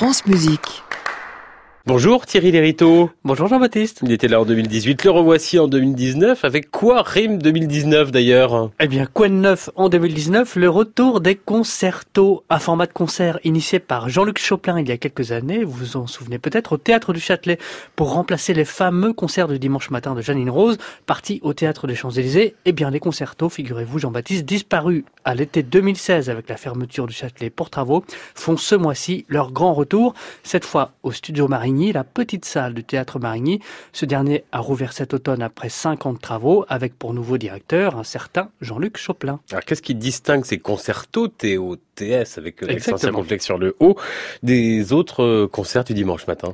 France Musique. Bonjour Thierry Lériteau. Bonjour Jean-Baptiste. Il était là en 2018, le revoici en 2019. Avec quoi rime 2019 d'ailleurs? Eh bien, quoi de neuf en 2019 Le retour des concertos, un format de concert initié par Jean-Luc Choplin il y a quelques années, vous vous en souvenez peut-être, au Théâtre du Châtelet, pour remplacer les fameux concerts du dimanche matin de Janine Rose, partis au Théâtre des Champs-Élysées. Eh bien, les concertos, figurez-vous Jean-Baptiste, disparus à l'été 2016 avec la fermeture du Châtelet pour travaux, font ce mois-ci leur grand retour, cette fois au Studio Marigny la petite salle du théâtre Marigny. Ce dernier a rouvert cet automne après cinq ans de travaux, avec pour nouveau directeur un certain Jean-Luc Choplin. Alors qu'est-ce qui distingue ces concertos TOTS avec l'accent circonflexe sur le haut des autres concerts du dimanche matin?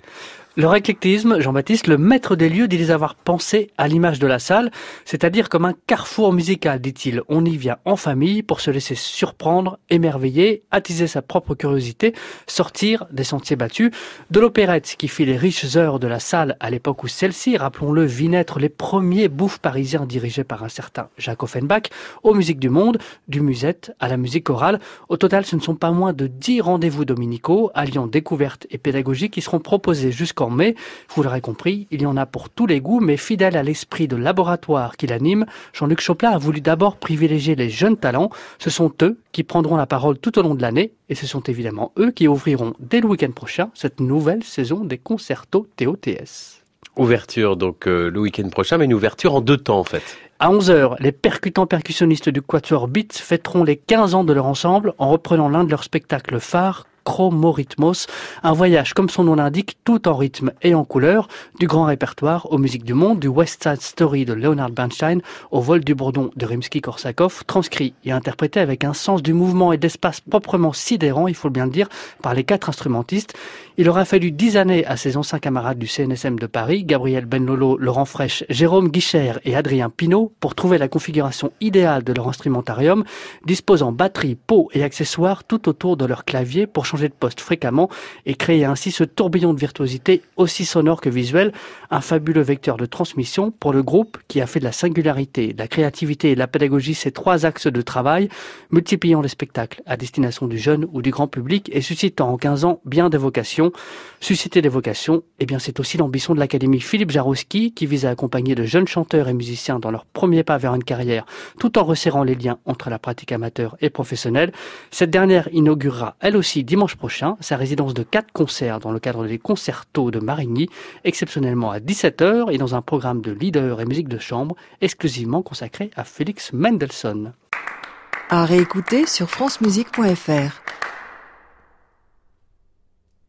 Leur éclectisme, Jean-Baptiste, le maître des lieux dit les avoir pensés à l'image de la salle, c'est-à-dire comme un carrefour musical, dit-il. On y vient en famille pour se laisser surprendre, émerveiller, attiser sa propre curiosité, sortir des sentiers battus. De l'opérette qui fit les riches heures de la salle à l'époque où celle-ci, rappelons-le, vit naître les premiers bouffes parisiens dirigés par un certain Jacques Offenbach, aux musiques du monde, du musette à la musique chorale. Au total, ce ne sont pas moins de dix rendez-vous dominicaux, alliant découverte et pédagogie qui seront proposés jusqu'en mais Vous l'aurez compris, il y en a pour tous les goûts, mais fidèle à l'esprit de laboratoire qui l'anime, Jean-Luc Choplin a voulu d'abord privilégier les jeunes talents. Ce sont eux qui prendront la parole tout au long de l'année, et ce sont évidemment eux qui ouvriront dès le week-end prochain cette nouvelle saison des concertos TOTS. Ouverture donc euh, le week-end prochain, mais une ouverture en deux temps en fait. À 11h, les percutants percussionnistes du Quatuor Beats fêteront les 15 ans de leur ensemble en reprenant l'un de leurs spectacles phares, Chromorhythmos, un voyage comme son nom l'indique, tout en rythme et en couleur, du grand répertoire aux musiques du monde, du West Side Story de Leonard Bernstein au vol du bourdon de Rimsky-Korsakov, transcrit et interprété avec un sens du mouvement et d'espace proprement sidérant, il faut bien le dire, par les quatre instrumentistes. Il aura fallu dix années à ses anciens camarades du CNSM de Paris, Gabriel Benlolo, Laurent Fraîche, Jérôme Guicher et Adrien Pinault, pour trouver la configuration idéale de leur instrumentarium, disposant batterie, peau et accessoires tout autour de leur clavier pour changer de poste fréquemment et créer ainsi ce tourbillon de virtuosité aussi sonore que visuel, un fabuleux vecteur de transmission pour le groupe qui a fait de la singularité, de la créativité et de la pédagogie ses trois axes de travail, multipliant les spectacles à destination du jeune ou du grand public et suscitant en 15 ans bien des vocations. Susciter des vocations, eh bien c'est aussi l'ambition de l'Académie Philippe Jarowski qui vise à accompagner de jeunes chanteurs et musiciens dans leur premier pas vers une carrière tout en resserrant les liens entre la pratique amateur et professionnelle. Cette dernière inaugurera elle aussi prochain sa résidence de quatre concerts dans le cadre des concertos de Marigny, exceptionnellement à 17h et dans un programme de leader et musique de chambre exclusivement consacré à Félix Mendelssohn. À réécouter sur francemusique.fr.